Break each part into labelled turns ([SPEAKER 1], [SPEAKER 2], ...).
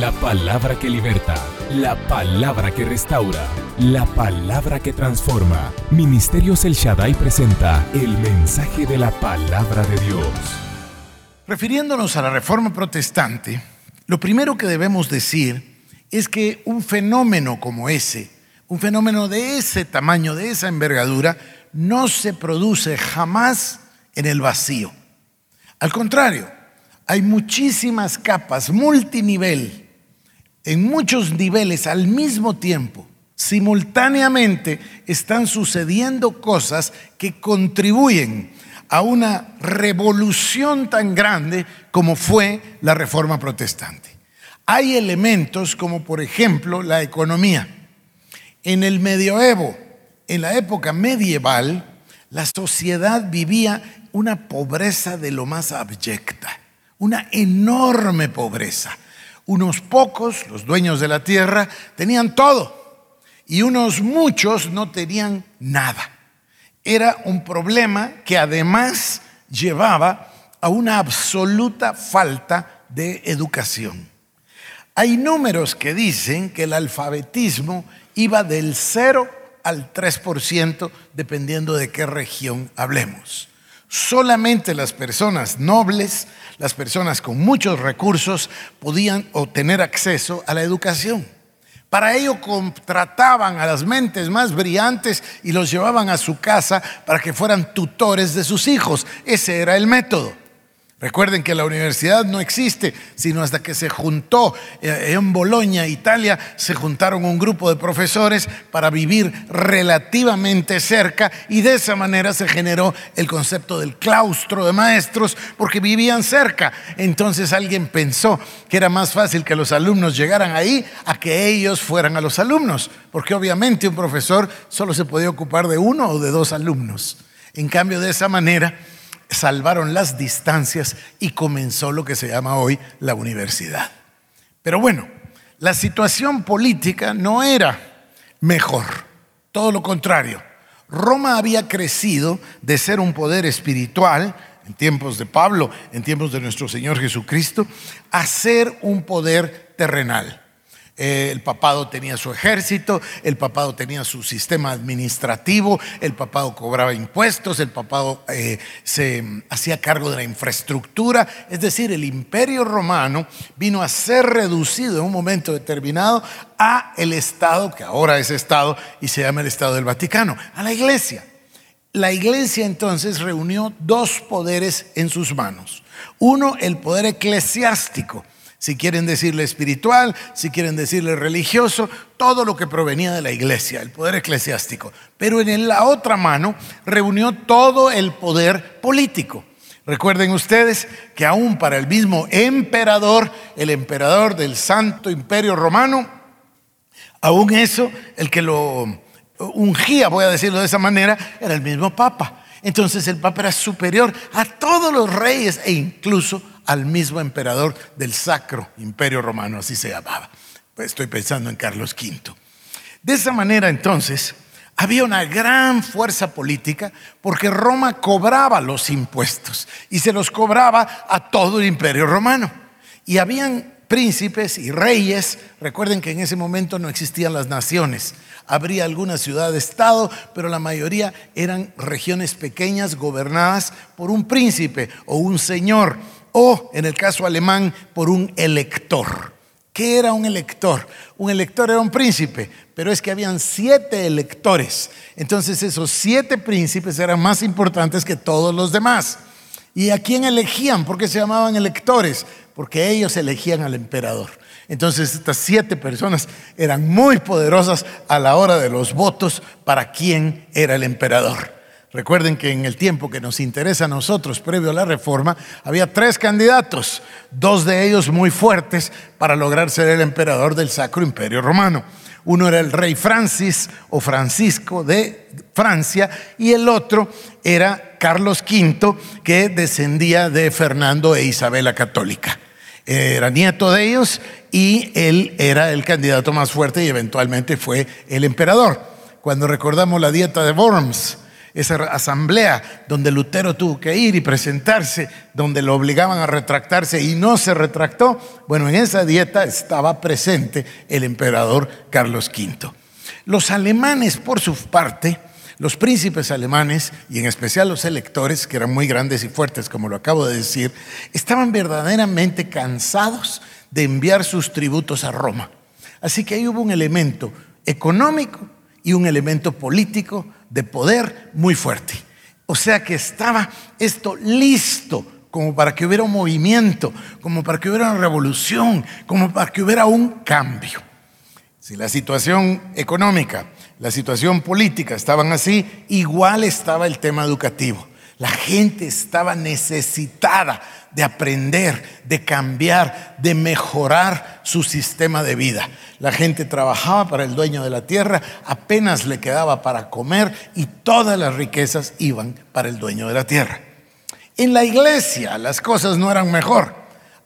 [SPEAKER 1] La palabra que liberta, la palabra que restaura, la palabra que transforma. Ministerios El Shaddai presenta el mensaje de la palabra de Dios.
[SPEAKER 2] Refiriéndonos a la reforma protestante, lo primero que debemos decir es que un fenómeno como ese, un fenómeno de ese tamaño, de esa envergadura, no se produce jamás en el vacío. Al contrario, hay muchísimas capas, multinivel, en muchos niveles al mismo tiempo. Simultáneamente están sucediendo cosas que contribuyen a una revolución tan grande como fue la reforma protestante. Hay elementos como por ejemplo la economía. En el medioevo, en la época medieval, la sociedad vivía una pobreza de lo más abyecta una enorme pobreza. Unos pocos, los dueños de la tierra, tenían todo y unos muchos no tenían nada. Era un problema que además llevaba a una absoluta falta de educación. Hay números que dicen que el alfabetismo iba del 0 al 3% dependiendo de qué región hablemos. Solamente las personas nobles, las personas con muchos recursos podían obtener acceso a la educación. Para ello contrataban a las mentes más brillantes y los llevaban a su casa para que fueran tutores de sus hijos. Ese era el método. Recuerden que la universidad no existe, sino hasta que se juntó eh, en Bolonia, Italia, se juntaron un grupo de profesores para vivir relativamente cerca y de esa manera se generó el concepto del claustro de maestros porque vivían cerca. Entonces alguien pensó que era más fácil que los alumnos llegaran ahí a que ellos fueran a los alumnos, porque obviamente un profesor solo se podía ocupar de uno o de dos alumnos. En cambio, de esa manera, salvaron las distancias y comenzó lo que se llama hoy la universidad. Pero bueno, la situación política no era mejor, todo lo contrario. Roma había crecido de ser un poder espiritual en tiempos de Pablo, en tiempos de nuestro Señor Jesucristo, a ser un poder terrenal. Eh, el papado tenía su ejército, el papado tenía su sistema administrativo, el papado cobraba impuestos, el papado eh, se hacía cargo de la infraestructura. Es decir, el imperio romano vino a ser reducido en un momento determinado a el Estado, que ahora es Estado y se llama el Estado del Vaticano, a la iglesia. La iglesia entonces reunió dos poderes en sus manos. Uno, el poder eclesiástico si quieren decirle espiritual, si quieren decirle religioso, todo lo que provenía de la iglesia, el poder eclesiástico. Pero en la otra mano reunió todo el poder político. Recuerden ustedes que aún para el mismo emperador, el emperador del Santo Imperio Romano, aún eso, el que lo ungía, voy a decirlo de esa manera, era el mismo Papa. Entonces el Papa era superior a todos los reyes e incluso al mismo emperador del Sacro Imperio Romano, así se llamaba. Pues estoy pensando en Carlos V. De esa manera entonces había una gran fuerza política porque Roma cobraba los impuestos y se los cobraba a todo el Imperio Romano. Y habían príncipes y reyes, recuerden que en ese momento no existían las naciones, habría alguna ciudad-estado, pero la mayoría eran regiones pequeñas gobernadas por un príncipe o un señor o, en el caso alemán, por un elector. ¿Qué era un elector? Un elector era un príncipe, pero es que habían siete electores. Entonces esos siete príncipes eran más importantes que todos los demás. ¿Y a quién elegían? ¿Por qué se llamaban electores? Porque ellos elegían al emperador. Entonces estas siete personas eran muy poderosas a la hora de los votos para quién era el emperador. Recuerden que en el tiempo que nos interesa a nosotros, previo a la reforma, había tres candidatos, dos de ellos muy fuertes para lograr ser el emperador del Sacro Imperio Romano. Uno era el rey Francis o Francisco de Francia y el otro era Carlos V, que descendía de Fernando e Isabel Católica. Era nieto de ellos y él era el candidato más fuerte y eventualmente fue el emperador. Cuando recordamos la dieta de Worms, esa asamblea donde Lutero tuvo que ir y presentarse, donde lo obligaban a retractarse y no se retractó, bueno, en esa dieta estaba presente el emperador Carlos V. Los alemanes, por su parte, los príncipes alemanes, y en especial los electores, que eran muy grandes y fuertes, como lo acabo de decir, estaban verdaderamente cansados de enviar sus tributos a Roma. Así que ahí hubo un elemento económico y un elemento político de poder muy fuerte. O sea que estaba esto listo como para que hubiera un movimiento, como para que hubiera una revolución, como para que hubiera un cambio. Si la situación económica, la situación política estaban así, igual estaba el tema educativo. La gente estaba necesitada de aprender, de cambiar, de mejorar su sistema de vida. La gente trabajaba para el dueño de la tierra, apenas le quedaba para comer y todas las riquezas iban para el dueño de la tierra. En la iglesia las cosas no eran mejor,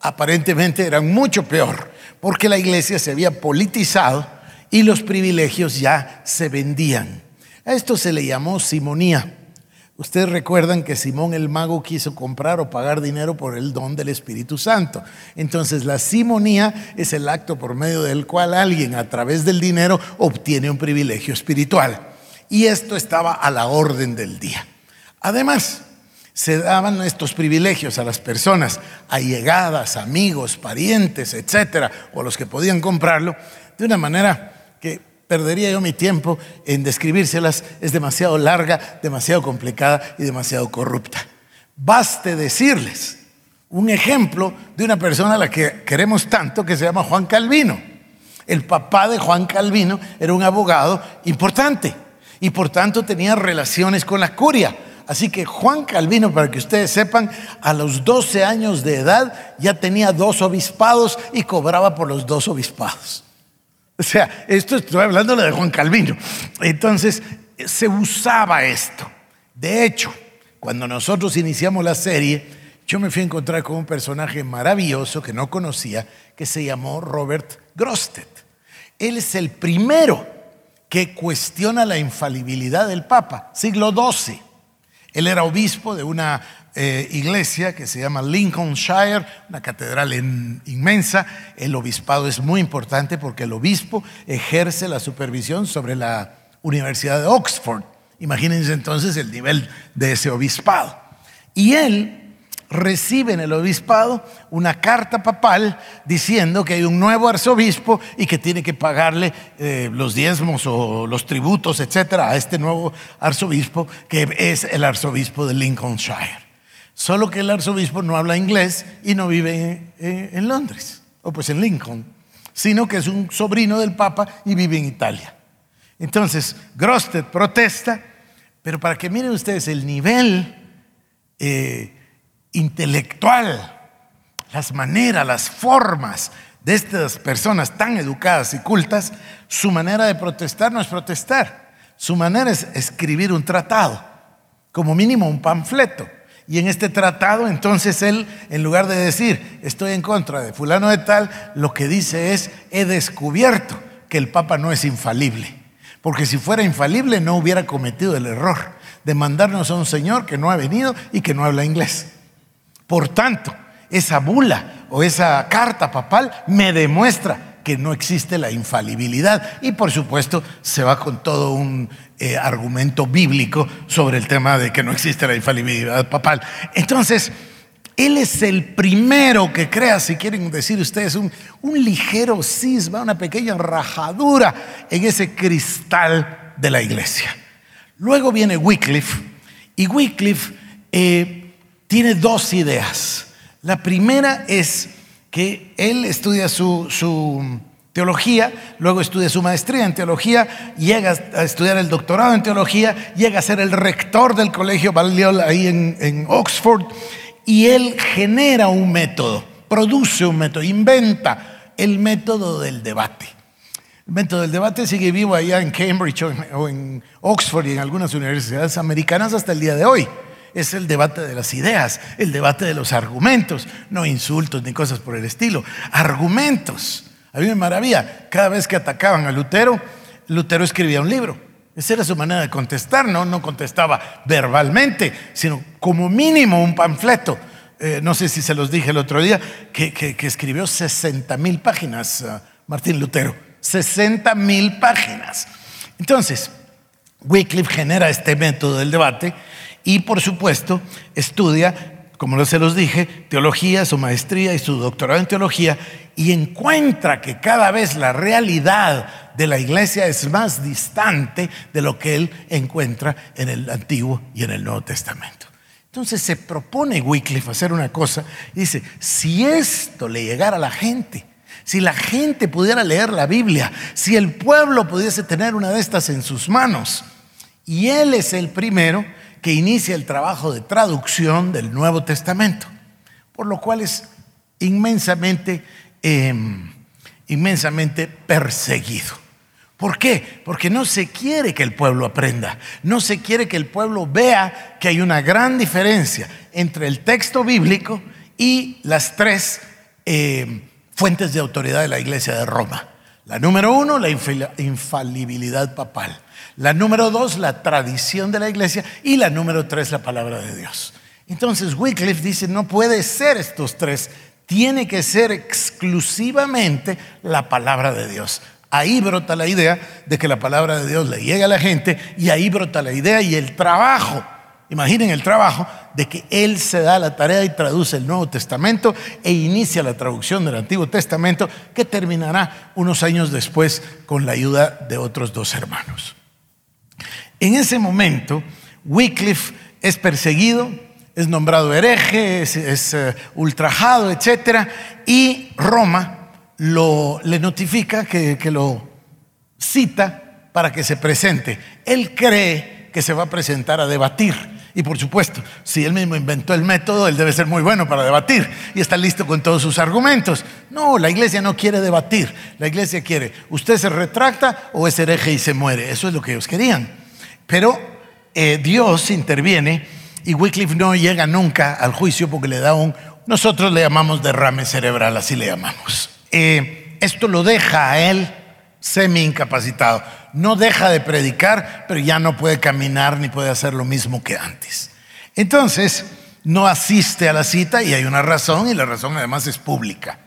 [SPEAKER 2] aparentemente eran mucho peor, porque la iglesia se había politizado y los privilegios ya se vendían. A esto se le llamó simonía. Ustedes recuerdan que Simón el mago quiso comprar o pagar dinero por el don del Espíritu Santo. Entonces la simonía es el acto por medio del cual alguien a través del dinero obtiene un privilegio espiritual. Y esto estaba a la orden del día. Además, se daban estos privilegios a las personas allegadas, amigos, parientes, etcétera, o los que podían comprarlo, de una manera que perdería yo mi tiempo en describírselas, es demasiado larga, demasiado complicada y demasiado corrupta. Baste decirles un ejemplo de una persona a la que queremos tanto que se llama Juan Calvino. El papá de Juan Calvino era un abogado importante y por tanto tenía relaciones con la curia. Así que Juan Calvino, para que ustedes sepan, a los 12 años de edad ya tenía dos obispados y cobraba por los dos obispados. O sea, esto estoy hablando de Juan Calvino. Entonces, se usaba esto. De hecho, cuando nosotros iniciamos la serie, yo me fui a encontrar con un personaje maravilloso que no conocía, que se llamó Robert Grosted. Él es el primero que cuestiona la infalibilidad del Papa, siglo XII. Él era obispo de una eh, iglesia que se llama Lincolnshire, una catedral inmensa. El obispado es muy importante porque el obispo ejerce la supervisión sobre la Universidad de Oxford. Imagínense entonces el nivel de ese obispado. Y él recibe en el obispado una carta papal diciendo que hay un nuevo arzobispo y que tiene que pagarle eh, los diezmos o los tributos, etcétera, a este nuevo arzobispo que es el arzobispo de Lincolnshire. Solo que el arzobispo no habla inglés y no vive en Londres, o pues en Lincoln, sino que es un sobrino del Papa y vive en Italia. Entonces, Grosted protesta, pero para que miren ustedes el nivel eh, intelectual, las maneras, las formas de estas personas tan educadas y cultas, su manera de protestar no es protestar, su manera es escribir un tratado, como mínimo un panfleto. Y en este tratado, entonces él, en lugar de decir, estoy en contra de fulano de tal, lo que dice es, he descubierto que el Papa no es infalible. Porque si fuera infalible no hubiera cometido el error de mandarnos a un señor que no ha venido y que no habla inglés. Por tanto, esa bula o esa carta papal me demuestra que no existe la infalibilidad. Y por supuesto se va con todo un eh, argumento bíblico sobre el tema de que no existe la infalibilidad papal. Entonces, él es el primero que crea, si quieren decir ustedes, un, ligero cisma, una pequeña rajadura en ese cristal de la iglesia. Luego viene Wycliffe y Wycliffe eh, tiene dos ideas. La primera es que él estudia su, teología, luego estudia su maestría en teología, llega a estudiar el doctorado en teología, llega a ser el rector del colegio Balliol ahí en, en Oxford, y él genera un método, produce un método, inventa el método del debate. El método del debate sigue vivo allá en Cambridge o en Oxford y en algunas universidades americanas hasta el día de hoy es el debate de las ideas, el debate de los argumentos, no insultos ni cosas por el estilo, argumentos. A mí me maravilla, cada vez que atacaban a Lutero, Lutero escribía un libro Esa era su manera de contestar, no, no contestaba verbalmente, sino como mínimo un panfleto. Eh, no sé si se los dije el otro día, que, escribió 60 mil páginas, uh, Martín Lutero. 60 mil páginas. Entonces, Wycliffe genera este método del debate y, por supuesto, estudia como se los dije, teología, su maestría y su doctorado en teología, y encuentra que cada vez la realidad de la iglesia es más distante de lo que él encuentra en el Antiguo y en el Nuevo Testamento. Entonces se propone Wycliffe hacer una cosa y dice, si esto le llegara a la gente, si la gente pudiera leer la Biblia, si el pueblo pudiese tener una de estas en sus manos, y él es el primero que inicia el trabajo de traducción del Nuevo Testamento, por lo cual es inmensamente, em, inmensamente perseguido. ¿Por qué? Porque no se quiere que el pueblo aprenda, no se quiere que el pueblo vea que hay una gran diferencia entre el texto bíblico y las tres em, fuentes de autoridad de la Iglesia de Roma. La número uno, la infalibilidad papal. La número dos, la tradición de la iglesia. Y la número tres, la palabra de Dios. Entonces Wycliffe dice, no puede ser estos tres, tiene que ser exclusivamente la palabra de Dios. Ahí brota la idea de que la palabra de Dios le llega a la gente y ahí brota la idea y el trabajo. Imaginen el trabajo de que Él se da la tarea y traduce el Nuevo Testamento e inicia la traducción del Antiguo Testamento que terminará unos años después con la ayuda de otros dos hermanos. En ese momento, Wycliffe es perseguido, es nombrado hereje, es, eh, ultrajado, etc. Y Roma le notifica que, que lo cita para que se presente. Él cree que se va a presentar a debatir. Y por supuesto, si él mismo inventó el método, él debe ser muy bueno para debatir y está listo con todos sus argumentos. No, la iglesia no quiere debatir. La iglesia quiere, usted se retracta o es hereje y se muere. Eso es lo que ellos querían. Pero eh, Dios interviene y Wycliffe no llega nunca al juicio porque le da un, nosotros le llamamos derrame cerebral, así le llamamos. Eh, esto lo deja a él semi incapacitado. No deja de predicar, pero ya no puede caminar ni puede hacer lo mismo que antes. Entonces, no asiste a la cita y hay una razón y la razón además es pública.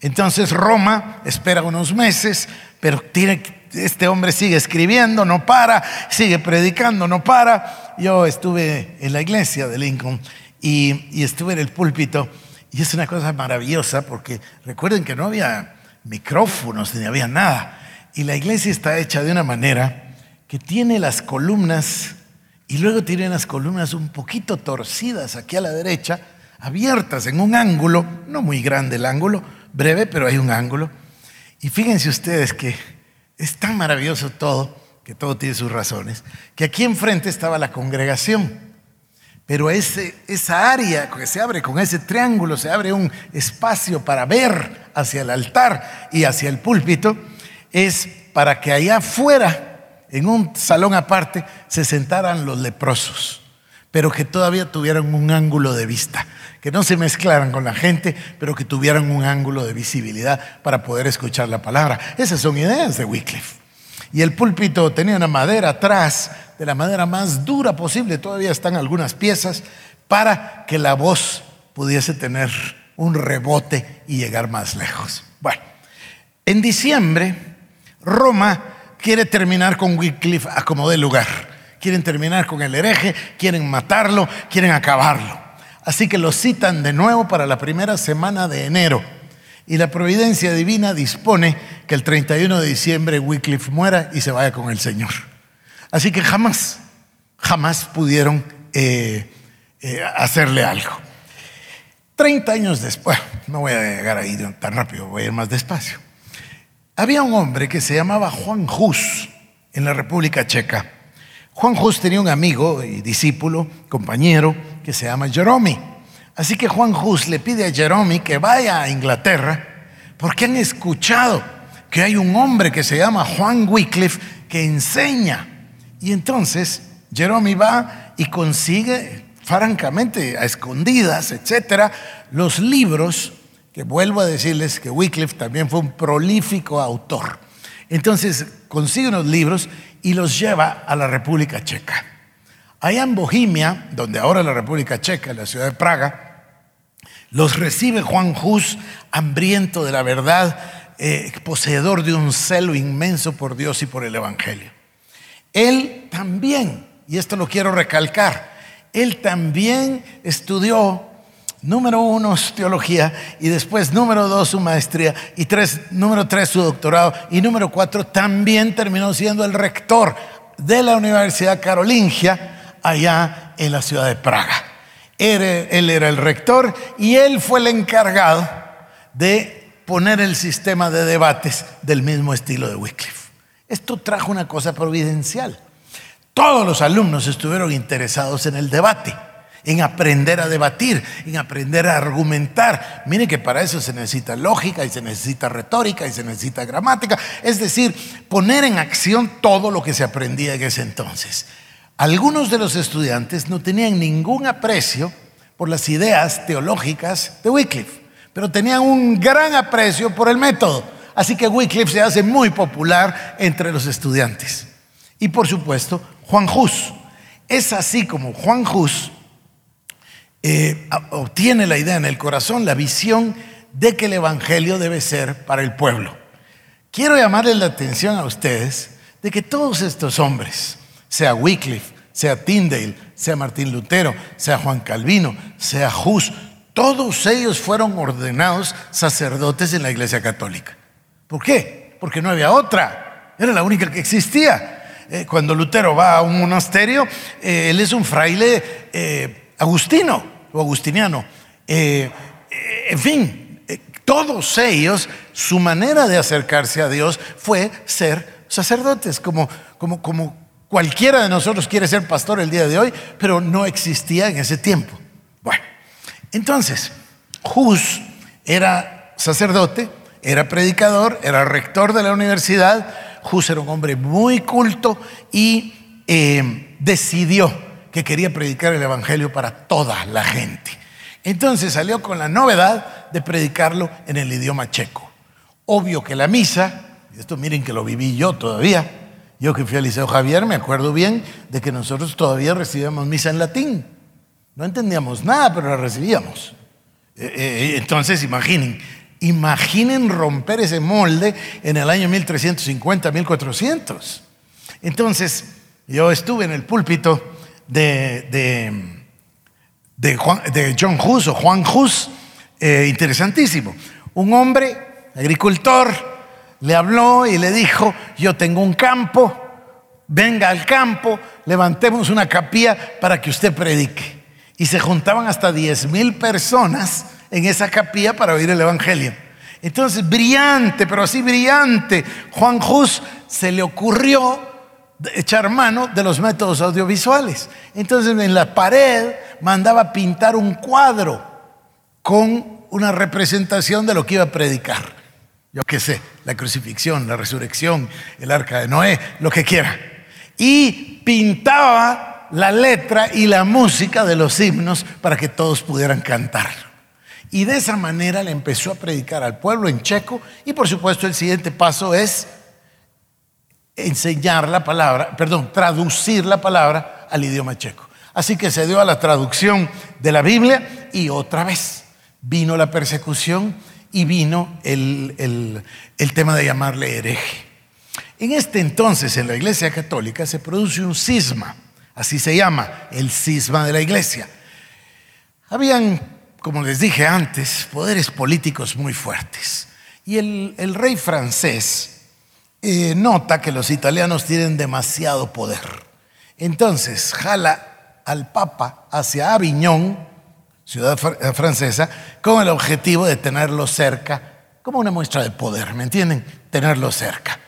[SPEAKER 2] Entonces Roma espera unos meses, pero tiene, este hombre sigue escribiendo, no para, sigue predicando, no para. Yo estuve en la iglesia de Lincoln y, y estuve en el púlpito y es una cosa maravillosa porque recuerden que no había micrófonos ni había nada. Y la iglesia está hecha de una manera que tiene las columnas y luego tiene las columnas un poquito torcidas aquí a la derecha, abiertas en un ángulo, no muy grande el ángulo, breve, pero hay un ángulo. Y fíjense ustedes que es tan maravilloso todo, que todo tiene sus razones, que aquí enfrente estaba la congregación. Pero ese, esa área que se abre con ese triángulo, se abre un espacio para ver hacia el altar y hacia el púlpito es para que allá afuera, en un salón aparte, se sentaran los leprosos, pero que todavía tuvieran un ángulo de vista, que no se mezclaran con la gente, pero que tuvieran un ángulo de visibilidad para poder escuchar la palabra. Esas son ideas de Wycliffe. Y el púlpito tenía una madera atrás, de la madera más dura posible, todavía están algunas piezas, para que la voz pudiese tener un rebote y llegar más lejos. Bueno, en diciembre Roma quiere terminar con Wycliffe a como de lugar. Quieren terminar con el hereje, quieren matarlo, quieren acabarlo. Así que lo citan de nuevo para la primera semana de enero. Y la providencia divina dispone que el 31 de diciembre Wycliffe muera y se vaya con el Señor. Así que jamás, jamás pudieron eh, eh, hacerle algo. Treinta años después, no voy a llegar ahí tan rápido, voy a ir más despacio. Había un hombre que se llamaba Juan Hus en la República Checa. Juan Hus tenía un amigo y discípulo, compañero, que se llama Jeromy. Así que Juan Hus le pide a Jeromy que vaya a Inglaterra porque han escuchado que hay un hombre que se llama Juan Wycliffe que enseña. Y entonces Jeromy va y consigue, francamente, a escondidas, etcétera, los libros que vuelvo a decirles que Wycliffe también fue un prolífico autor. Entonces consigue unos libros y los lleva a la República Checa. Allá en Bohemia, donde ahora la República Checa, la ciudad de Praga, los recibe Juan Hus, hambriento de la verdad, eh, poseedor de un celo inmenso por Dios y por el Evangelio. Él también, y esto lo quiero recalcar, él también estudió número uno su teología y después número dos su maestría y tres, número tres su doctorado y número cuatro también terminó siendo el rector de la Universidad Carolingia allá en la ciudad de Praga. Él, era el rector y él fue el encargado de poner el sistema de debates del mismo estilo de Wycliffe. Esto trajo una cosa providencial. Todos los alumnos estuvieron interesados en el debate, en aprender a debatir, en aprender a argumentar. Mire que para eso se necesita lógica y se necesita retórica y se necesita gramática. Es decir, poner en acción todo lo que se aprendía en ese entonces. Algunos de los estudiantes no tenían ningún aprecio por las ideas teológicas de Wycliffe, pero tenían un gran aprecio por el método. Así que Wycliffe se hace muy popular entre los estudiantes. Y por supuesto, Juan Hus. Es así como Juan Hus eh, obtiene la idea en el corazón, la visión de que el Evangelio debe ser para el pueblo. Quiero llamarles la atención a ustedes de que todos estos hombres, sea Wycliffe, sea Tyndale, sea Martín Lutero, sea Juan Calvino, sea Hus, todos ellos fueron ordenados sacerdotes en la Iglesia Católica. ¿Por qué? Porque no había otra, era la única que existía. Eh, cuando Lutero va a un monasterio, eh, él es un fraile agustino o agustiniano. en fin, todos ellos, su manera de acercarse a Dios fue ser sacerdotes, como, como, Cualquiera de nosotros quiere ser pastor el día de hoy, pero no existía en ese tiempo. Bueno, entonces, Hus era sacerdote, era predicador, era rector de la universidad. Hus era un hombre muy culto y eh, decidió que quería predicar el Evangelio para toda la gente. Entonces salió con la novedad de predicarlo en el idioma checo. Obvio que la misa, esto miren que lo viví yo todavía, yo que fui al Liceo Javier me acuerdo bien de que nosotros todavía recibíamos misa en latín. No entendíamos nada, pero la recibíamos. Eh, eh, eh, entonces, imaginen, imaginen romper ese molde en el año 1350, 1400. Entonces, yo estuve en el púlpito de, de, John Hus o Juan Hus, interesantísimo. Un hombre, agricultor, le habló y le dijo, yo tengo un campo, venga al campo, levantemos una capilla para que usted predique. Y se juntaban hasta 10 mil personas en esa capilla para oír el Evangelio. Entonces, brillante, pero así brillante, Juan Hus se le ocurrió echar mano de los métodos audiovisuales. Entonces, en la pared mandaba pintar un cuadro con una representación de lo que iba a predicar yo qué sé, la crucifixión, la resurrección, el arca de Noé, lo que quiera. Y pintaba la letra y la música de los himnos para que todos pudieran cantar. Y de esa manera le empezó a predicar al pueblo en checo y por supuesto el siguiente paso es enseñar la palabra, perdón, traducir la palabra al idioma checo. Así que se dio a la traducción de la Biblia y otra vez vino la persecución y vino el, tema de llamarle hereje. En este entonces, en la Iglesia Católica, se produce un cisma, así se llama, el cisma de la Iglesia. Habían, como les dije antes, poderes políticos muy fuertes. Y el, rey francés nota que los italianos tienen demasiado poder. Entonces jala al Papa hacia Aviñón, ciudad eh, francesa, con el objetivo de tenerlo cerca, como una muestra de poder, ¿me entienden? Tenerlo cerca.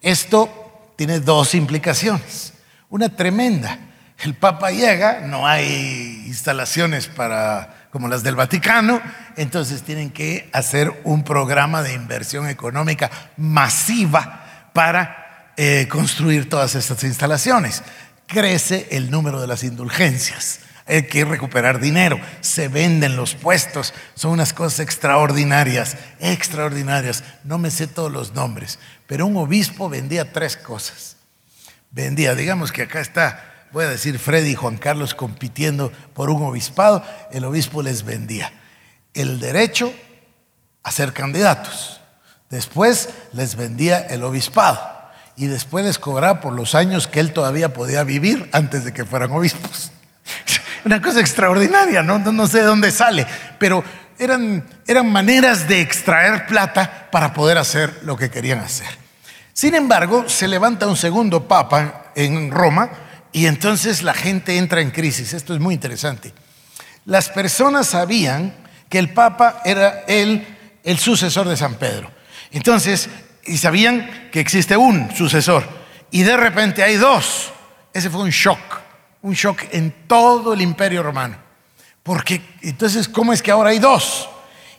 [SPEAKER 2] Esto tiene dos implicaciones. Una tremenda. El Papa llega, no hay instalaciones para como las del Vaticano, entonces tienen que hacer un programa de inversión económica masiva para eh, construir todas estas instalaciones. Crece el número de las indulgencias hay que recuperar dinero, se venden los puestos, son unas cosas extraordinarias, extraordinarias. No me sé todos los nombres, pero un obispo vendía tres cosas. vendía. Digamos que acá está, voy a decir, Freddy y Juan Carlos compitiendo por un obispado, el obispo les vendía el derecho a ser candidatos. Después les vendía el obispado y después les cobraba por los años que él todavía podía vivir antes de que fueran obispos. Una cosa extraordinaria, no, sé de dónde sale, pero eran, maneras de extraer plata para poder hacer lo que querían hacer. Sin embargo, se levanta un segundo papa en Roma y entonces la gente entra en crisis. Esto es muy interesante. Las personas sabían que el papa era el sucesor de San Pedro. Entonces, y sabían que existe un sucesor. Y de repente hay dos. Ese fue un shock, un shock en todo el imperio romano. Porque entonces, ¿cómo es que ahora hay dos?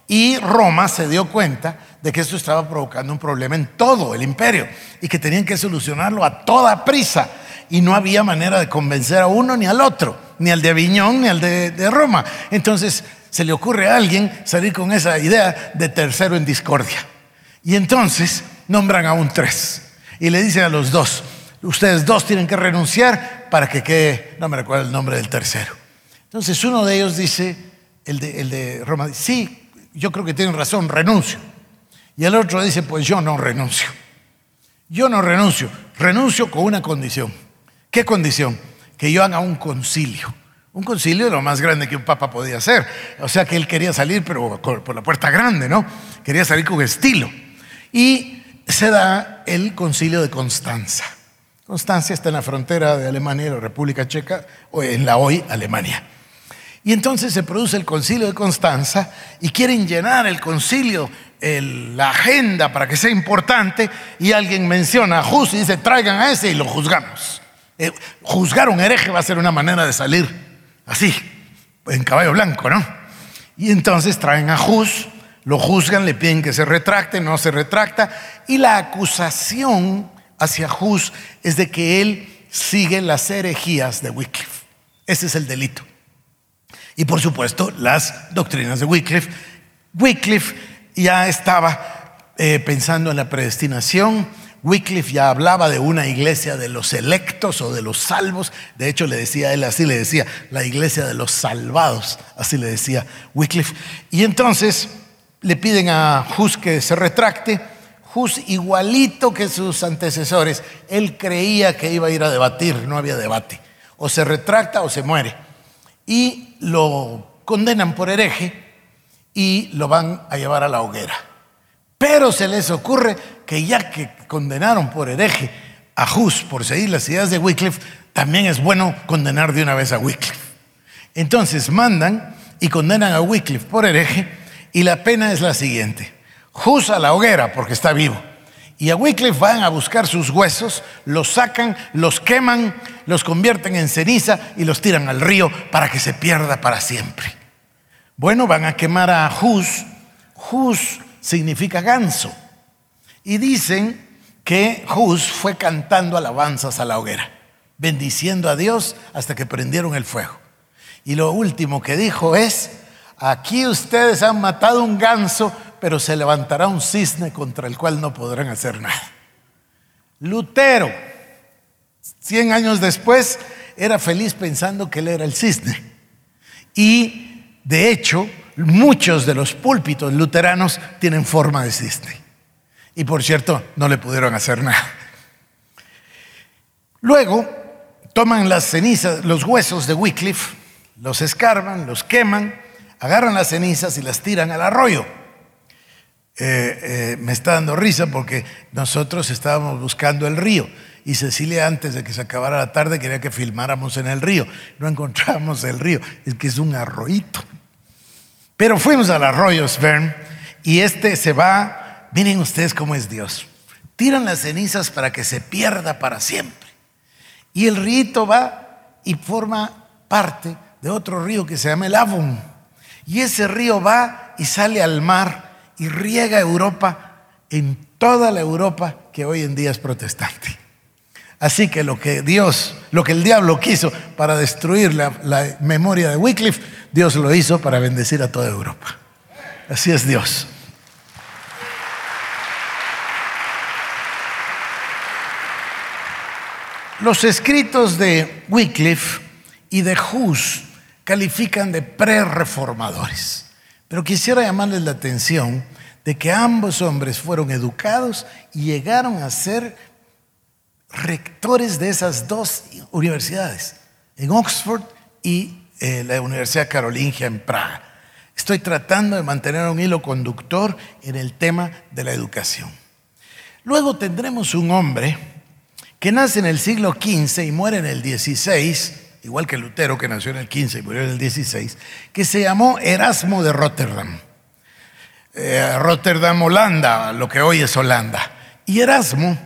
[SPEAKER 2] Y Roma se dio cuenta de que esto estaba provocando un problema en todo el imperio y que tenían que solucionarlo a toda prisa. Y no había manera de convencer a uno ni al otro, ni al de Aviñón ni al de, de Roma. Entonces se le ocurre a alguien salir con esa idea de tercero en discordia. Y entonces nombran a un tres y le dicen a los dos, ustedes dos tienen que renunciar para que quede, no me recuerdo el nombre del tercero. Entonces uno de ellos dice, el de, el de Roma, sí, yo creo que tienen razón, renuncio. Y el otro dice, pues yo no renuncio. Yo no renuncio, renuncio con una condición. ¿Qué condición? Que yo haga un concilio. Un concilio de lo más grande que un papa podía hacer. O sea que él quería salir, pero por la puerta grande, ¿no? Quería salir con estilo. Y se da el concilio de Constanza. Constanza está en la frontera de Alemania y la República Checa, o en la hoy Alemania. Y entonces se produce el concilio de Constanza y quieren llenar el concilio, la agenda para que sea importante, y alguien menciona a Jus y dice, traigan a ese y lo juzgamos. Eh, juzgar un hereje va a ser una manera de salir así, en caballo blanco, ¿no? Y entonces traen a Juz, lo juzgan, le piden que se retracte, no se retracta, y la acusación hacia Juz es de que él sigue las herejías de Wycliffe. Ese es el delito. Y por supuesto, las doctrinas de Wycliffe. Wycliffe ya estaba eh, pensando en la predestinación, Wycliffe ya hablaba de una iglesia de los electos o de los salvos. De hecho, le decía él así, le decía la iglesia de los salvados, así le decía Wycliffe. Y entonces le piden a Hus que se retracte. Hus, igualito que sus antecesores, él creía que iba a ir a debatir, no había debate. O se retracta o se muere. Y lo condenan por hereje y lo van a llevar a la hoguera. Pero se les ocurre que ya que condenaron por hereje a Hus por seguir las ideas de Wycliffe, también es bueno condenar de una vez a Wycliffe. Entonces mandan y condenan a Wycliffe por hereje y la pena es la siguiente. Hus a la hoguera porque está vivo. Y a Wycliffe van a buscar sus huesos, los sacan, los queman, los convierten en ceniza y los tiran al río para que se pierda para siempre. Bueno, van a quemar a Hus. Hus significa ganso. Y dicen que Hus fue cantando alabanzas a la hoguera, bendiciendo a Dios hasta que prendieron el fuego. Y lo último que dijo es, aquí ustedes han matado un ganso, pero se levantará un cisne contra el cual no podrán hacer nada. Lutero, 100 años después, era feliz pensando que él era el cisne. Y de hecho, muchos de los púlpitos luteranos tienen forma de cisne. Y por cierto, no le pudieron hacer nada. Luego toman las cenizas, los huesos de Wycliffe, los escarban, los queman, agarran las cenizas y las tiran al arroyo. Eh, eh, me está dando risa porque nosotros estábamos buscando el río y Cecilia antes de que se acabara la tarde quería que filmáramos en el río. No encontramos el río, es que es un arroyito. Pero fuimos al arroyo Svern y este se va, miren ustedes cómo es Dios. Tiran las cenizas para que se pierda para siempre. Y el río va y forma parte de otro río que se llama el Avon. Y ese río va y sale al mar y riega Europa en toda la Europa que hoy en día es protestante. Así que lo que Dios, lo que el diablo quiso para destruir la, la memoria de Wycliffe, Dios lo hizo para bendecir a toda Europa. Así es Dios. Los escritos de Wycliffe y de Hus califican de pre-reformadores. Pero quisiera llamarles la atención de que ambos hombres fueron educados y llegaron a ser rectores de esas dos universidades, en Oxford y eh, la Universidad Carolingia en Praga. Estoy tratando de mantener un hilo conductor en el tema de la educación. Luego tendremos un hombre que nace en el siglo XV y muere en el XVI, igual que Lutero que nació en el XV y murió en el XVI, que se llamó Erasmo de Rotterdam. Eh, Rotterdam, Holanda, lo que hoy es Holanda. Y Erasmo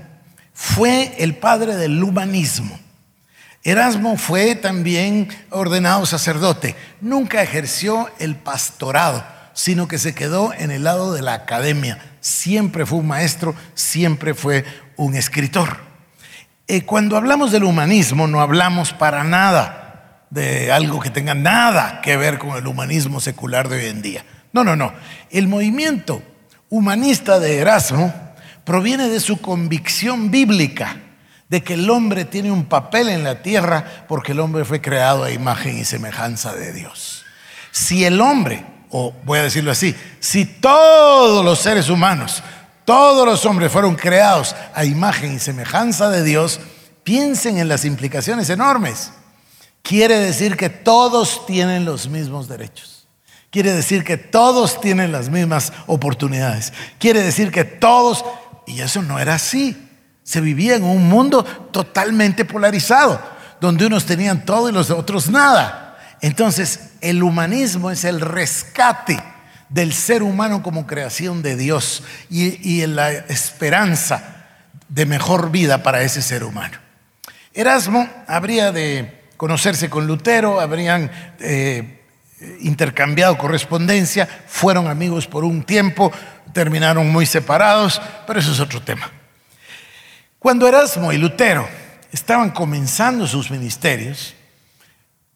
[SPEAKER 2] fue el padre del humanismo. Erasmo fue también ordenado sacerdote. Nunca ejerció el pastorado, sino que se quedó en el lado de la academia. Siempre fue un maestro, siempre fue un escritor. Eh, cuando hablamos del humanismo, no hablamos para nada de algo que tenga nada que ver con el humanismo secular de hoy en día. No, no, no. El movimiento humanista de Erasmo proviene de su convicción bíblica de que el hombre tiene un papel en la tierra porque el hombre fue creado a imagen y semejanza de Dios. Si el hombre, o voy a decirlo así, si todos los seres humanos, todos los hombres fueron creados a imagen y semejanza de Dios, piensen en las implicaciones enormes. Quiere decir que todos tienen los mismos derechos. Quiere decir que todos tienen las mismas oportunidades. Quiere decir que todos y eso no era así. Se vivía en un mundo totalmente polarizado, donde unos tenían todo y los otros nada. Entonces, el humanismo es el rescate del ser humano como creación de Dios y, en la esperanza de mejor vida para ese ser humano. Erasmo habría de conocerse con Lutero, habrían eh, intercambiado correspondencia, fueron amigos por un tiempo, terminaron muy separados, pero eso es otro tema. Cuando Erasmo y Lutero estaban comenzando sus ministerios,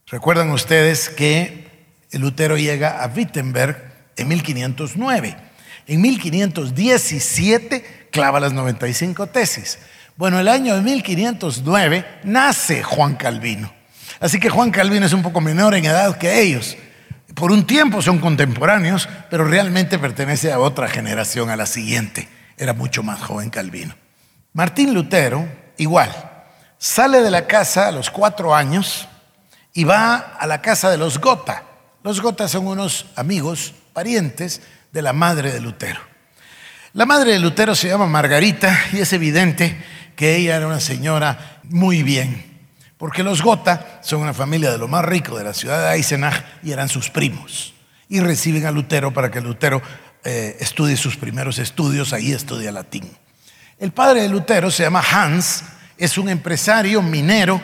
[SPEAKER 2] recuerdan ustedes que Lutero llega a Wittenberg en 1509. En 1517 clava las 95 tesis. Bueno, el año de 1509 nace Juan Calvino. Así que Juan Calvino es un poco menor en edad que ellos por un tiempo son contemporáneos, pero realmente pertenece a otra generación, a la siguiente. Era mucho más joven Calvino. Martín Lutero, igual, sale de la casa a los cuatro años y va a la casa de los Gota. Los Gota son unos amigos, parientes de la madre de Lutero. La madre de Lutero se llama Margarita y es evidente que ella era una señora muy bien porque los Gota son una familia de lo más rico de la ciudad de Eisenach y eran sus primos. Y reciben a Lutero para que Lutero eh, estudie sus primeros estudios, ahí estudia latín. El padre de Lutero se llama Hans, es un empresario minero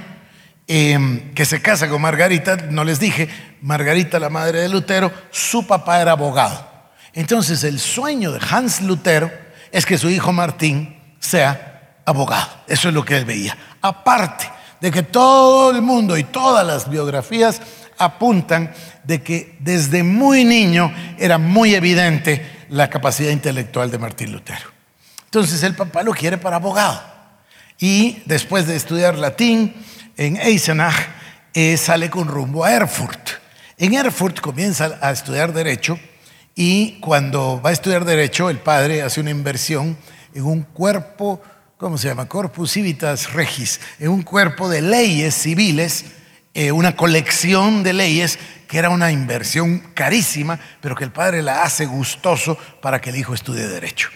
[SPEAKER 2] em, que se casa con Margarita, no les dije, Margarita la madre de Lutero, su papá era abogado. Entonces el sueño de Hans Lutero es que su hijo Martín sea abogado. Eso es lo que él veía. Aparte, de que todo el mundo y todas las biografías apuntan de que desde muy niño era muy evidente la capacidad intelectual de Martín Lutero. Entonces el papá lo quiere para abogado. Y después de estudiar latín en Eisenach, eh, sale con rumbo a Erfurt. En Erfurt comienza a estudiar derecho y cuando va a estudiar derecho, el padre hace una inversión en un cuerpo ¿cómo se llama? Corpus Civitas Regis, en un cuerpo de leyes civiles, eh, una colección de leyes que era una inversión carísima, pero que el padre la hace gustoso para que el hijo estudie derecho.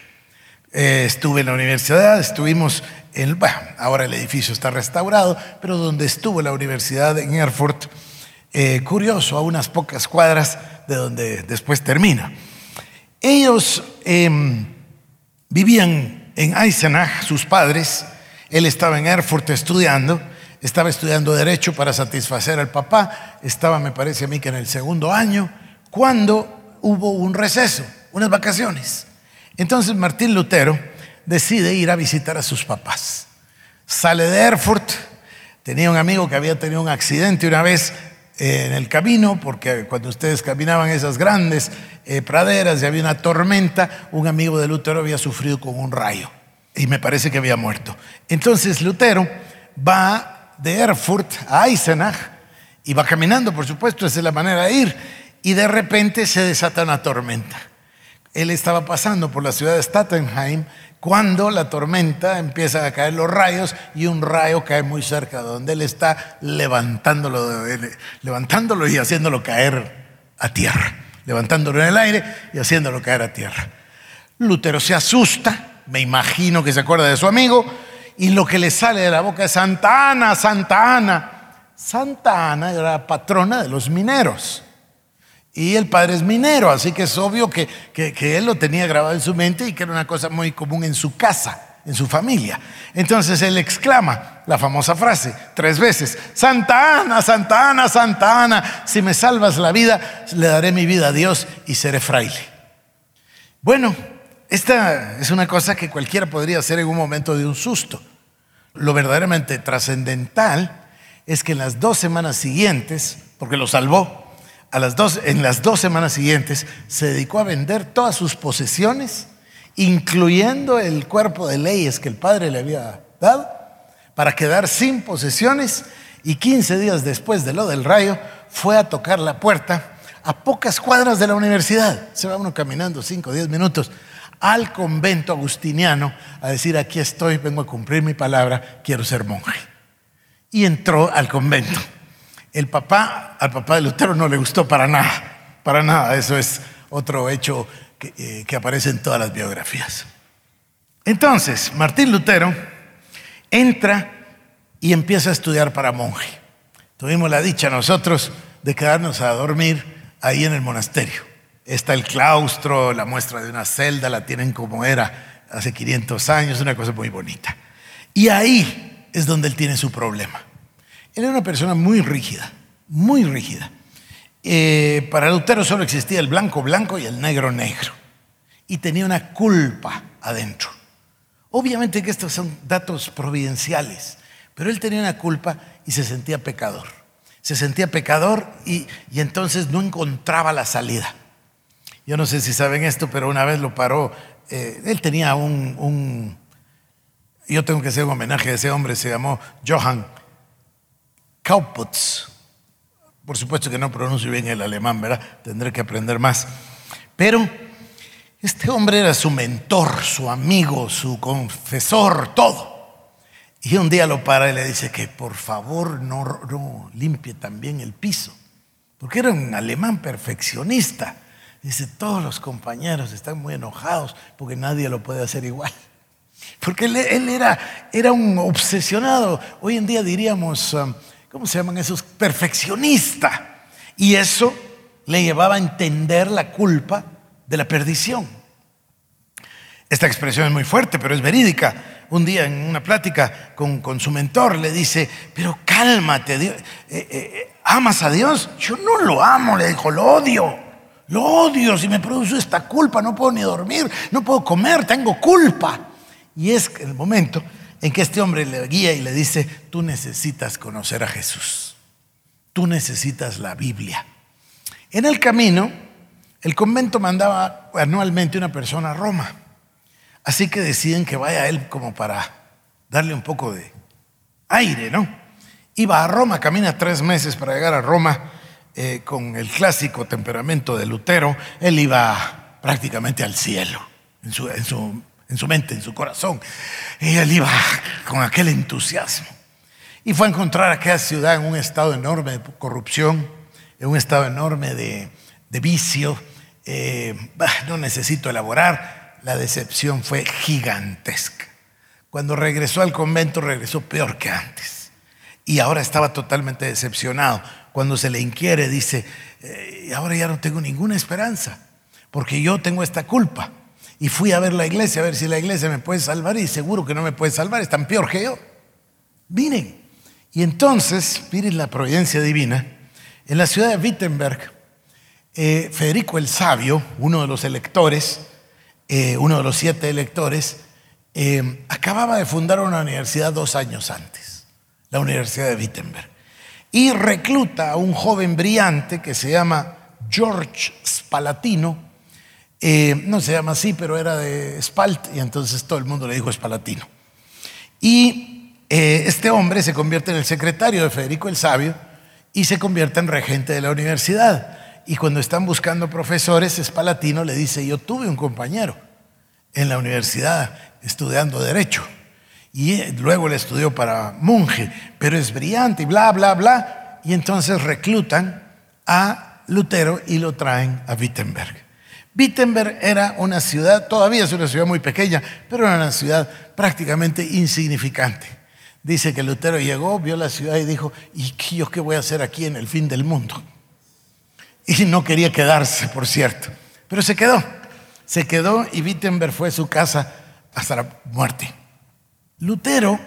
[SPEAKER 2] Eh, estuve en la universidad, estuvimos en, ahora el edificio está restaurado, pero donde estuvo la universidad en Erfurt, eh, curioso, a unas pocas cuadras de donde después termina. Ellos em, vivían en Eisenach, sus padres, él estaba en Erfurt estudiando, estaba estudiando derecho para satisfacer al papá, estaba, me parece a mí que en el segundo año, cuando hubo un receso, unas vacaciones. Entonces Martín Lutero decide ir a visitar a sus papás. Sale de Erfurt, tenía un amigo que había tenido un accidente una vez eh, en el camino, porque cuando ustedes caminaban esas grandes eh, praderas y había una tormenta, un amigo de Lutero había sufrido con un rayo y me parece que había muerto. Entonces Lutero va de Erfurt a Eisenach y va caminando, por supuesto, esa es la manera de ir, y de repente se desata una tormenta. Él estaba pasando por la ciudad de Stattenheim cuando la tormenta empieza a caer los rayos y un rayo cae muy cerca de donde él está, levantándolo, levantándolo y haciéndolo caer a tierra, levantándolo en el aire y haciéndolo caer a tierra. Lutero se asusta, me imagino que se acuerda de su amigo, y lo que le sale de la boca es Santa Ana, Santa Ana. Santa Ana era patrona de los mineros. Y el padre es minero, así que es obvio que, él lo tenía grabado en su mente y que era una cosa muy común en su casa, en su familia. Entonces él exclama la famosa frase tres veces, Santa Ana, Santa Ana, Santa Ana, si me salvas la vida, le daré mi vida a Dios y seré fraile. Bueno, esta es una cosa que cualquiera podría hacer en un momento de un susto. Lo verdaderamente trascendental es que en las dos semanas siguientes, porque lo salvó, en las dos semanas siguientes se dedicó a vender todas sus posesiones, incluyendo el cuerpo de leyes que el padre le había dado, para quedar sin posesiones y 15 días después de lo del rayo fue a tocar la puerta a pocas cuadras de la universidad. Se va uno caminando 5 o 10 minutos al convento agustiniano a decir, aquí estoy, vengo a cumplir mi palabra, quiero ser monje. Y entró al convento. El papá, al papá de Lutero no le gustó para nada, para nada. Eso es otro hecho que, eh, que aparece en todas las biografías. Entonces, Martín Lutero entra y empieza a estudiar para monje. Tuvimos la dicha nosotros de quedarnos a dormir ahí en el monasterio. Está el claustro, la muestra de una celda, la tienen como era hace 500 años, una cosa muy bonita. Y ahí es donde él tiene su problema. Él era una persona muy rígida, muy rígida. Eh, para Lutero solo existía el blanco blanco y el negro negro. Y tenía una culpa adentro. Obviamente que estos son datos providenciales, pero él tenía una culpa y se sentía pecador. Se sentía pecador y, entonces no encontraba la salida. Yo no sé si saben esto, pero una vez lo paró. Eh, él tenía un, un, Yo tengo que hacer un homenaje a ese hombre, se llamó Johann Kauputz. Por supuesto que no pronuncio bien el alemán, ¿verdad? Tendré que aprender más. Pero este hombre era su mentor, su amigo, su confesor, todo. Y un día lo para y le dice que por favor no, no limpie también el piso. Porque era un alemán perfeccionista. Dice, todos los compañeros están muy enojados porque nadie lo puede hacer igual. Porque él, era, era, un obsesionado. Hoy en día diríamos, um, ¿cómo se llaman esos? Perfeccionista. Y eso le llevaba a entender la culpa de la perdición. Esta expresión es muy fuerte, pero es verídica. Un día en una plática con, su mentor le dice, pero cálmate, eh, eh, eh, ¿amas a Dios? Yo no lo amo, le dijo, lo odio. Lo odio, si me produce esta culpa, no puedo ni dormir, no puedo comer, tengo culpa. Y es el momento en que este hombre le guía y le dice, tú necesitas conocer a Jesús, tú necesitas la Biblia. En el camino, el convento mandaba anualmente una persona a Roma, así que deciden que vaya él como para darle un poco de aire, ¿no? Iba a Roma, camina tres meses para llegar a Roma eh, con el clásico temperamento de Lutero, él iba prácticamente al cielo en su en su mente, en su corazón. Y él iba con aquel entusiasmo. Y fue a encontrar aquella ciudad en un estado enorme de corrupción, en un estado enorme de, vicio. Eh, no necesito elaborar, la decepción fue gigantesca. Cuando regresó al convento, regresó peor que antes. Y ahora estaba totalmente decepcionado. Cuando se le inquiere, dice, eh, ahora ya no tengo ninguna esperanza, porque yo tengo esta culpa y fui a ver la iglesia, a ver si la iglesia me puede salvar y seguro que no me puede salvar, es tan peor que yo. Miren. Y entonces, miren la providencia divina, en la ciudad de Wittenberg, eh, Federico el Sabio, uno de los electores, eh, uno de los siete electores, eh, acababa de fundar una universidad dos años antes, la Universidad de Wittenberg, y recluta a un joven brillante que se llama George Spalatino, eh, no se llama así, pero era de Spalt y entonces todo el mundo le dijo Espalatino. Y eh, este hombre se convierte en el secretario de Federico el Sabio y se convierte en regente de la universidad. Y cuando están buscando profesores, Espalatino le dice, yo tuve un compañero en la universidad estudiando derecho. Y eh, luego le estudió para monje, pero es brillante y bla, bla, bla. Y entonces reclutan a Lutero y lo traen a Wittenberg. Wittenberg era una ciudad, todavía es una ciudad muy pequeña, pero era una ciudad prácticamente insignificante. Dice que Lutero llegó, vio la ciudad y dijo, ¿y yo qué voy a hacer aquí en el fin del mundo? Y no quería quedarse, por cierto, pero se quedó. Se quedó y Wittenberg fue su casa hasta la muerte. Lutero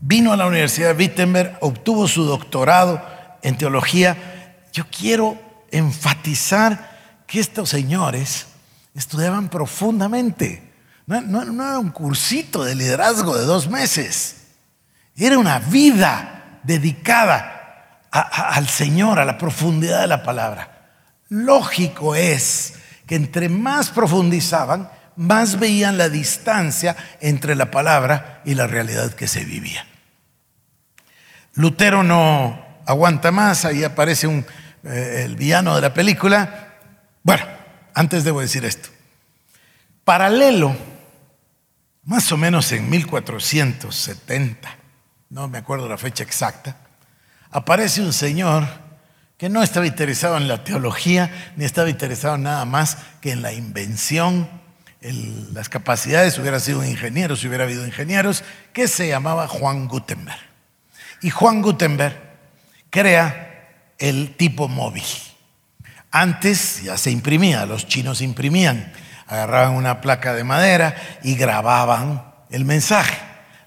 [SPEAKER 2] vino a la Universidad de Wittenberg, obtuvo su doctorado en teología. Yo quiero enfatizar que estos señores estudiaban profundamente. No, era un cursito de liderazgo de dos meses. Era una vida dedicada al Señor, a la profundidad de la palabra. Lógico es que entre más profundizaban, más veían la distancia entre la palabra y la realidad que se vivía. Lutero no aguanta más, ahí aparece eh, el villano de la película. Bueno, antes debo decir esto. Paralelo, más o menos en 1470, no me acuerdo la fecha exacta, aparece un señor que no estaba interesado en la teología, ni estaba interesado nada más que en la invención, en las capacidades, hubiera sido un ingeniero si hubiera habido ingenieros, que se llamaba Juan Gutenberg. Y Juan Gutenberg crea el tipo móvil. Antes ya se imprimía, los chinos imprimían, agarraban una placa de madera y grababan el mensaje.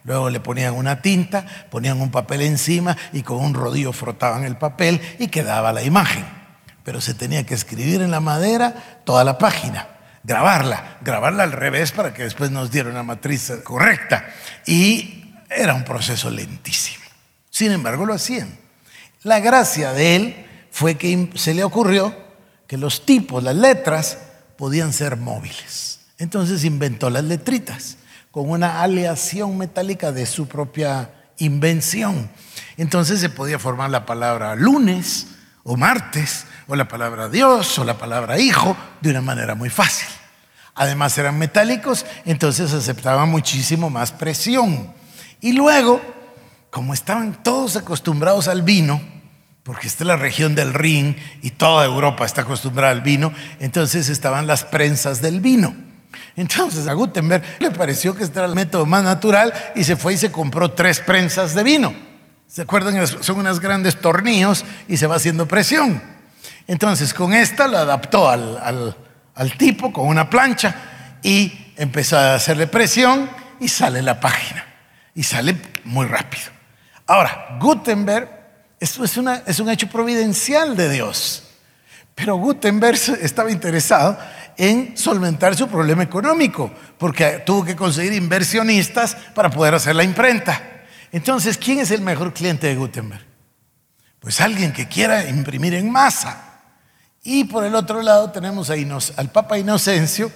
[SPEAKER 2] Luego le ponían una tinta, ponían un papel encima y con un rodillo frotaban el papel y quedaba la imagen. Pero se tenía que escribir en la madera toda la página, grabarla, grabarla al revés para que después nos diera una matriz correcta. Y era un proceso lentísimo. Sin embargo, lo hacían. La gracia de él fue que se le ocurrió que los tipos, las letras, podían ser móviles. Entonces inventó las letritas con una aleación metálica de su propia invención. Entonces se podía formar la palabra lunes o martes, o la palabra Dios, o la palabra hijo, de una manera muy fácil. Además eran metálicos, entonces aceptaban muchísimo más presión. Y luego, como estaban todos acostumbrados al vino, porque esta es la región del Rin y toda Europa está acostumbrada al vino, entonces estaban las prensas del vino. Entonces a Gutenberg le pareció que este era el método más natural y se fue y se compró tres prensas de vino. ¿Se acuerdan? Son unos grandes tornillos y se va haciendo presión. Entonces con esta la adaptó al, al tipo con una plancha y empezó a hacerle presión y sale la página. Y sale muy rápido. Ahora, Gutenberg, esto es, un hecho providencial de Dios. Pero Gutenberg estaba interesado en solventar su problema económico, porque tuvo que conseguir inversionistas para poder hacer la imprenta. Entonces, ¿quién es el mejor cliente de Gutenberg? Pues alguien que quiera imprimir en masa. Y por el otro lado tenemos a al Papa Inocencio,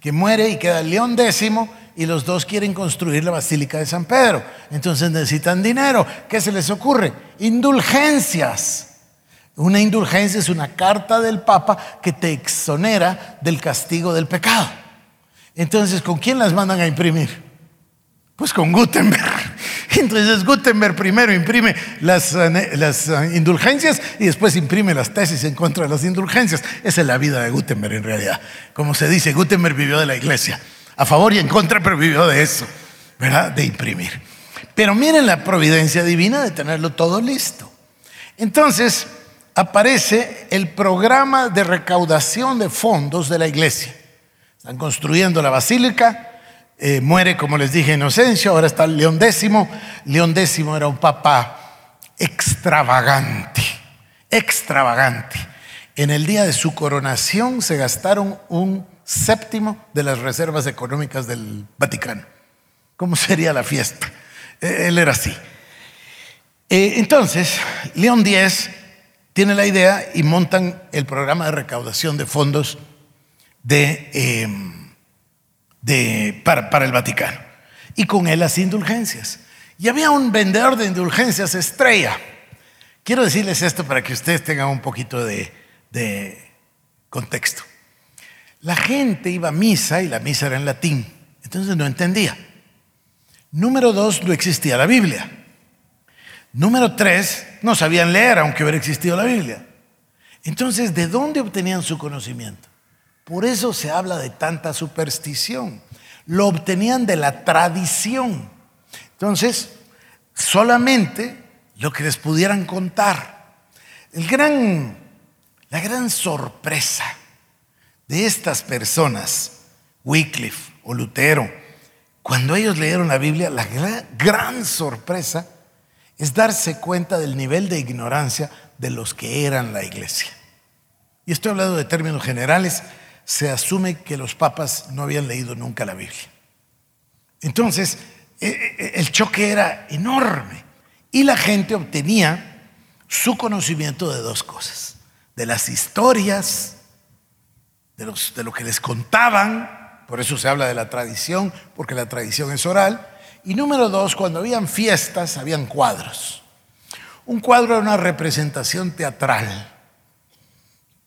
[SPEAKER 2] que muere y queda León X, y los dos quieren construir la Basílica de San Pedro. Entonces necesitan dinero. ¿Qué se les ocurre? Indulgencias. Una indulgencia es una carta del Papa que te exonera del castigo del pecado. Entonces, ¿con quién las mandan a imprimir? Pues con Gutenberg. Entonces Gutenberg primero imprime las, eh, eh, indulgencias y después imprime las tesis en contra de las indulgencias. Esa es la vida de Gutenberg en realidad. Como se dice, Gutenberg vivió de la iglesia. A favor y en contra, pero vivió de eso, ¿verdad? De imprimir. Pero miren la providencia divina de tenerlo todo listo. Entonces, aparece el programa de recaudación de fondos de la iglesia. Están construyendo la basílica, eh, muere, como les dije, Inocencio, ahora está León X. León X era un papa extravagante, extravagante. En el día de su coronación se gastaron un séptimo de las reservas económicas del Vaticano. ¿Cómo sería la fiesta? Eh, él era así. Eh, entonces, León X tiene la idea y montan el programa de recaudación de fondos de, em, para, el Vaticano. Y con él las indulgencias. Y había un vendedor de indulgencias estrella. Quiero decirles esto para que ustedes tengan un poquito de contexto. La gente iba a misa y la misa era en latín, entonces no entendía. Número dos, no existía la Biblia. Número tres, no sabían leer aunque hubiera existido la Biblia. Entonces, ¿de dónde obtenían su conocimiento? Por eso se habla de tanta superstición. Lo obtenían de la tradición. Entonces, solamente lo que les pudieran contar. La gran sorpresa de estas personas, Wycliffe o Lutero, cuando ellos leyeron la Biblia, la gran, sorpresa es darse cuenta del nivel de ignorancia de los que eran la iglesia. Y estoy hablando de términos generales, se asume que los papas no habían leído nunca la Biblia. Entonces, e, e, el choque era enorme y la gente obtenía su conocimiento de dos cosas, de las historias, de, lo que les contaban, por eso se habla de la tradición, porque la tradición es oral, y número dos, cuando habían fiestas, habían cuadros. Un cuadro era una representación teatral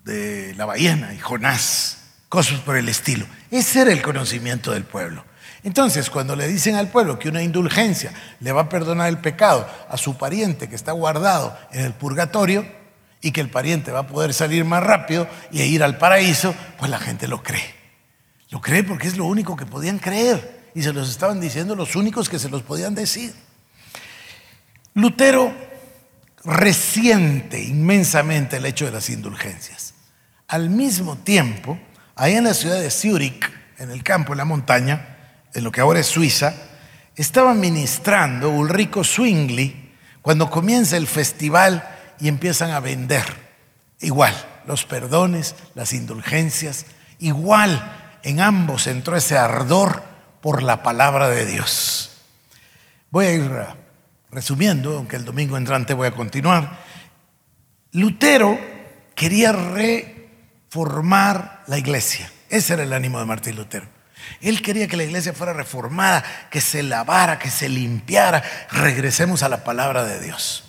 [SPEAKER 2] de la ballena y Jonás, cosas por el estilo. Ese era el conocimiento del pueblo. Entonces, cuando le dicen al pueblo que una indulgencia le va a perdonar el pecado a su pariente que está guardado en el purgatorio y que el pariente va a poder salir más rápido y ir al paraíso, pues la gente lo cree. Lo cree porque es lo único que podían creer y se los estaban diciendo los únicos que se los podían decir. Lutero resiente inmensamente el hecho de las indulgencias. Al mismo tiempo, ahí en la ciudad de Zurich, en el campo, en la montaña, en lo que ahora es Suiza, estaba ministrando Ulrico Zwingli cuando comienza el festival y empiezan a vender. Igual, los perdones, las indulgencias, igual en ambos entró ese ardor por la palabra de Dios. Voy a ir resumiendo, aunque el domingo entrante voy a continuar. Lutero quería reformar la iglesia. Ese era el ánimo de Martín Lutero. Él quería que la iglesia fuera reformada, que se lavara, que se limpiara. Regresemos a la palabra de Dios.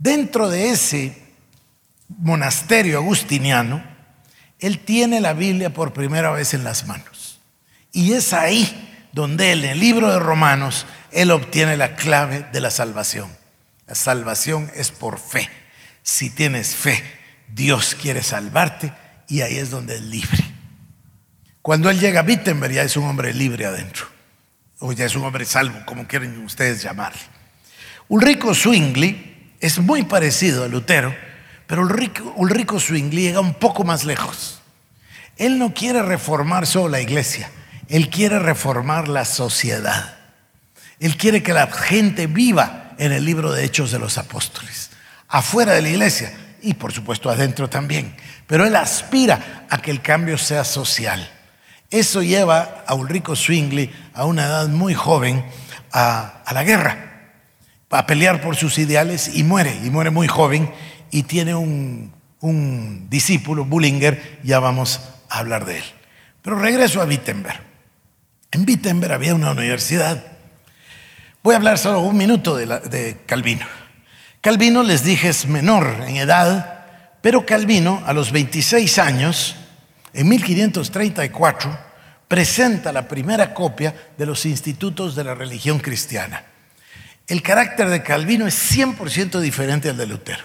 [SPEAKER 2] Dentro de ese monasterio agustiniano, él tiene la Biblia por primera vez en las manos. Y es ahí donde él, en el libro de Romanos, él obtiene la clave de la salvación. La salvación es por fe. Si tienes fe, Dios quiere salvarte y ahí es donde es libre. Cuando él llega a Wittenberg ya es un hombre libre adentro. O ya es un hombre salvo, como quieren ustedes llamarle. Ulrico Zwingli es muy parecido a Lutero, pero Ulrico, Ulrico llega un poco más lejos. Él no quiere reformar solo la iglesia, él quiere reformar la sociedad. Él quiere que la gente viva en el libro de Hechos de los Apóstoles, afuera de la iglesia y por supuesto adentro también. Pero él aspira a que el cambio sea social. Eso lleva a Ulrico Zwingli a una edad muy joven a, la guerra, a pelear por sus ideales y muere, y muere muy joven y tiene un, un discípulo, Bullinger, ya vamos a hablar de él. Pero regreso a Wittenberg. En Wittenberg había una universidad. Voy a hablar solo un minuto de, Calvino. Calvino, les dije, es menor en edad, pero Calvino, a los 26 años, en 1534, presenta la primera copia de los institutos de la religión cristiana. El carácter de Calvino es 100% diferente al de Lutero.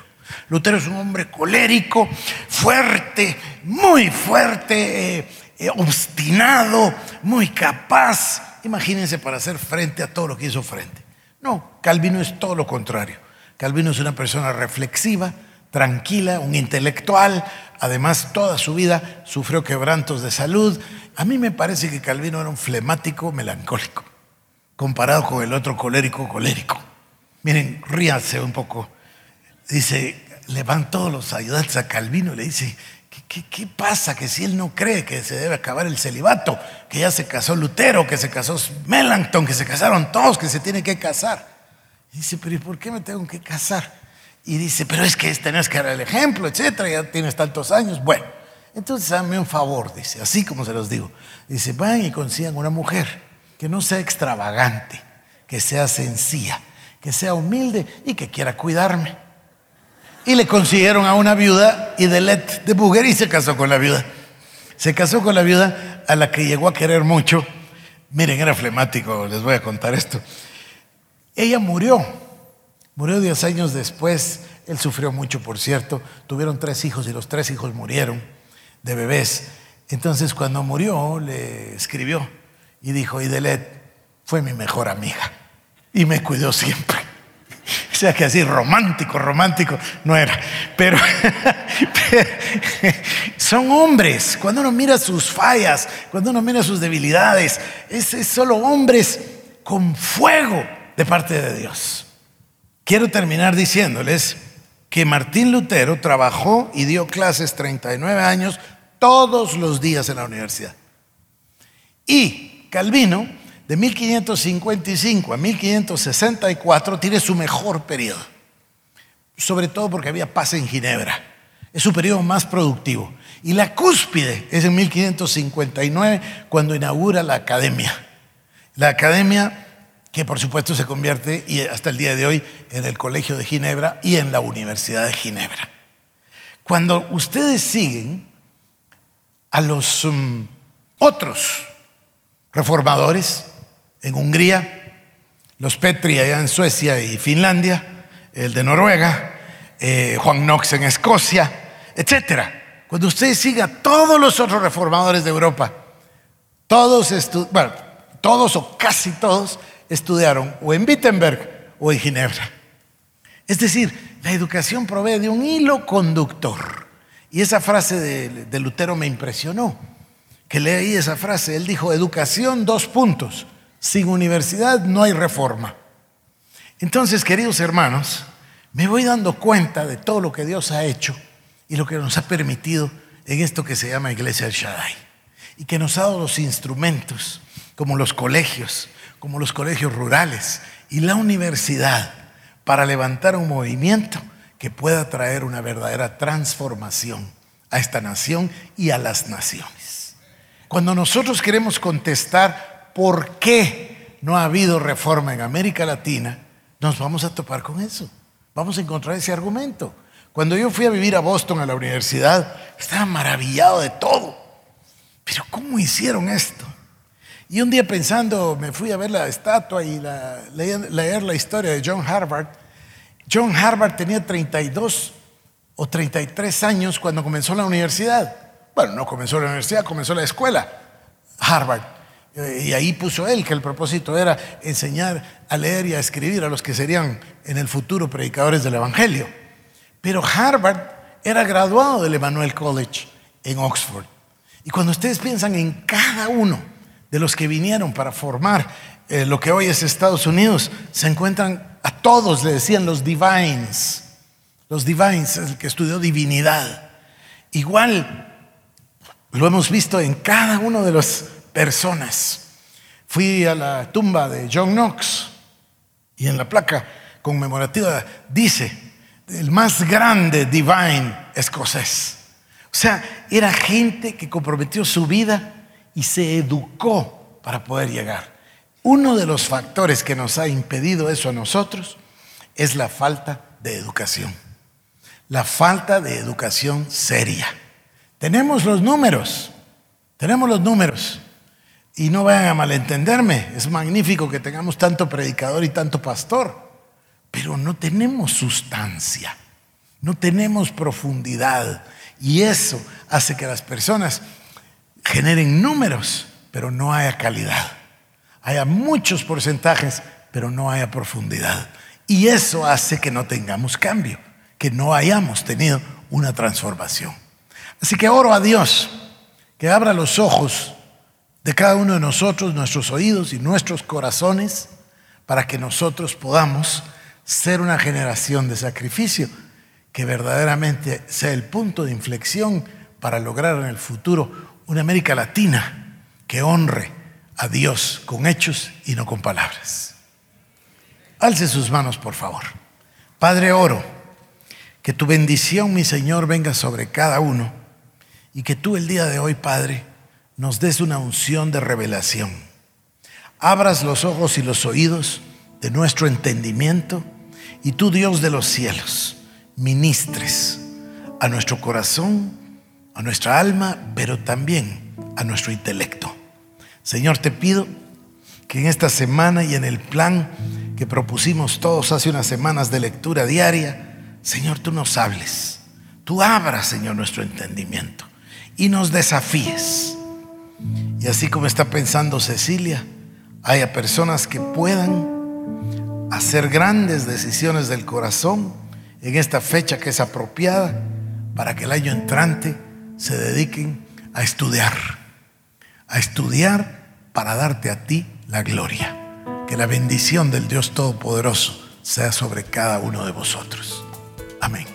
[SPEAKER 2] Lutero es un hombre colérico, fuerte, muy fuerte, eh, eh, obstinado, muy capaz. Imagínense para hacer frente a todo lo que hizo frente. No, Calvino es todo lo contrario. Calvino es una persona reflexiva, tranquila, un intelectual. Además, toda su vida sufrió quebrantos de salud. A mí me parece que Calvino era un flemático melancólico, comparado con el otro colérico colérico. Miren, ríanse un poco. Dice, le van todos los ayudantes a Calvino y le dice, ¿Qué, pasa? Que si él no cree que se debe acabar el celibato, que ya se casó Lutero, que se casó Melanchthon, que se casaron todos, que se tiene que casar. Dice, pero ¿y por qué me tengo que casar? Y dice, pero es que tenés que dar el ejemplo, etcétera, ya tienes tantos años. Bueno, entonces hazme un favor, dice, así como se los digo. Dice, vayan y consigan una mujer que no sea extravagante, que sea sencilla, que sea humilde y que quiera cuidarme. Y le consiguieron a una viuda y de de Buger y se casó con la viuda. Se casó con la viuda a la que llegó a querer mucho. Miren, era flemático, les voy a contar esto. Ella murió, murió diez años después. Él sufrió mucho, por cierto. Tuvieron tres hijos y los tres hijos murieron de bebés. Entonces, cuando murió, le escribió y dijo: Idelet fue mi mejor amiga y me cuidó siempre. O sea que así romántico, romántico no era. Pero son hombres. Cuando uno mira sus fallas, cuando uno mira sus debilidades, es, solo hombres con fuego de parte de Dios. Quiero terminar diciéndoles que Martín Lutero trabajó y dio clases 39 años todos los días en la universidad. Y Calvino de 1555 a 1564 tiene su mejor periodo, sobre todo porque había paz en Ginebra. Es su periodo más productivo. Y la cúspide es en 1559 cuando inaugura la academia. La academia que por supuesto se convierte y hasta el día de hoy en el Colegio de Ginebra y en la Universidad de Ginebra. Cuando ustedes siguen a los um, otros reformadores, en Hungría, los Petri allá en Suecia y Finlandia, el de Noruega, eh, Juan Knox en Escocia, etc. Cuando usted siga todos los otros reformadores de Europa, todos, bueno, todos o casi todos estudiaron o en Wittenberg o en Ginebra. Es decir, la educación provee de un hilo conductor. Y esa frase de, de Lutero me impresionó, que leí esa frase. Él dijo, educación, dos puntos sin universidad no hay reforma. Entonces, queridos hermanos, me voy dando cuenta de todo lo que Dios ha hecho y lo que nos ha permitido en esto que se llama Iglesia del Shaddai. Y que nos ha dado los instrumentos, como los colegios, como los colegios rurales y la universidad, para levantar un movimiento que pueda traer una verdadera transformación a esta nación y a las naciones. Cuando nosotros queremos contestar por qué no ha habido reforma en América Latina, nos vamos a topar con eso. Vamos a encontrar ese argumento. Cuando yo fui a vivir a Boston, a la universidad, estaba maravillado de todo. Pero ¿cómo hicieron esto? Y un día pensando, me fui a ver la estatua y leer la historia de John Harvard. John Harvard tenía 32 o 33 años cuando comenzó la universidad. Bueno, no comenzó la universidad, comenzó la escuela. Harvard. Y ahí puso él que el propósito era enseñar a leer y a escribir a los que serían en el futuro predicadores del Evangelio. Pero Harvard era graduado del Emmanuel College en Oxford. Y cuando ustedes piensan en cada uno de los que vinieron para formar eh, lo que hoy es Estados Unidos, se encuentran a todos, le decían los divines. Los divines, el que estudió divinidad. Igual lo hemos visto en cada uno de los personas. Fui a la tumba de John Knox y en la placa conmemorativa dice, el más grande divine escocés. O sea, era gente que comprometió su vida y se educó para poder llegar. Uno de los factores que nos ha impedido eso a nosotros es la falta de educación. La falta de educación seria. Tenemos los números, tenemos los números, y no vayan a malentenderme, es magnífico que tengamos tanto predicador y tanto pastor, pero no tenemos sustancia, no tenemos profundidad. Y eso hace que las personas generen números, pero no haya calidad. Haya muchos porcentajes, pero no haya profundidad. Y eso hace que no tengamos cambio, que no hayamos tenido una transformación. Así que oro a Dios que abra los ojos de cada uno de nosotros, nuestros oídos y nuestros corazones, para que nosotros podamos ser una generación de sacrificio que verdaderamente sea el punto de inflexión para lograr en el futuro una América Latina que honre a Dios con hechos y no con palabras. Alce sus manos, por favor. Padre, oro que tu bendición, mi Señor, venga sobre cada uno y que tú el día de hoy, Padre, nos des una unción de revelación. Abras los ojos y los oídos de nuestro entendimiento y tú, Dios de los cielos, ministres a nuestro corazón, a nuestra alma, pero también a nuestro intelecto. Señor, te pido que en esta semana y en el plan que propusimos todos hace unas semanas de lectura diaria, Señor, tú nos hables. Tú abras, Señor, nuestro entendimiento y nos desafíes. Y así como está pensando Cecilia, haya personas que puedan hacer grandes decisiones del corazón en esta fecha que es apropiada para que el año entrante se dediquen a estudiar, a estudiar para darte a ti la gloria. Que la bendición del Dios Todopoderoso sea sobre cada uno de vosotros. Amén.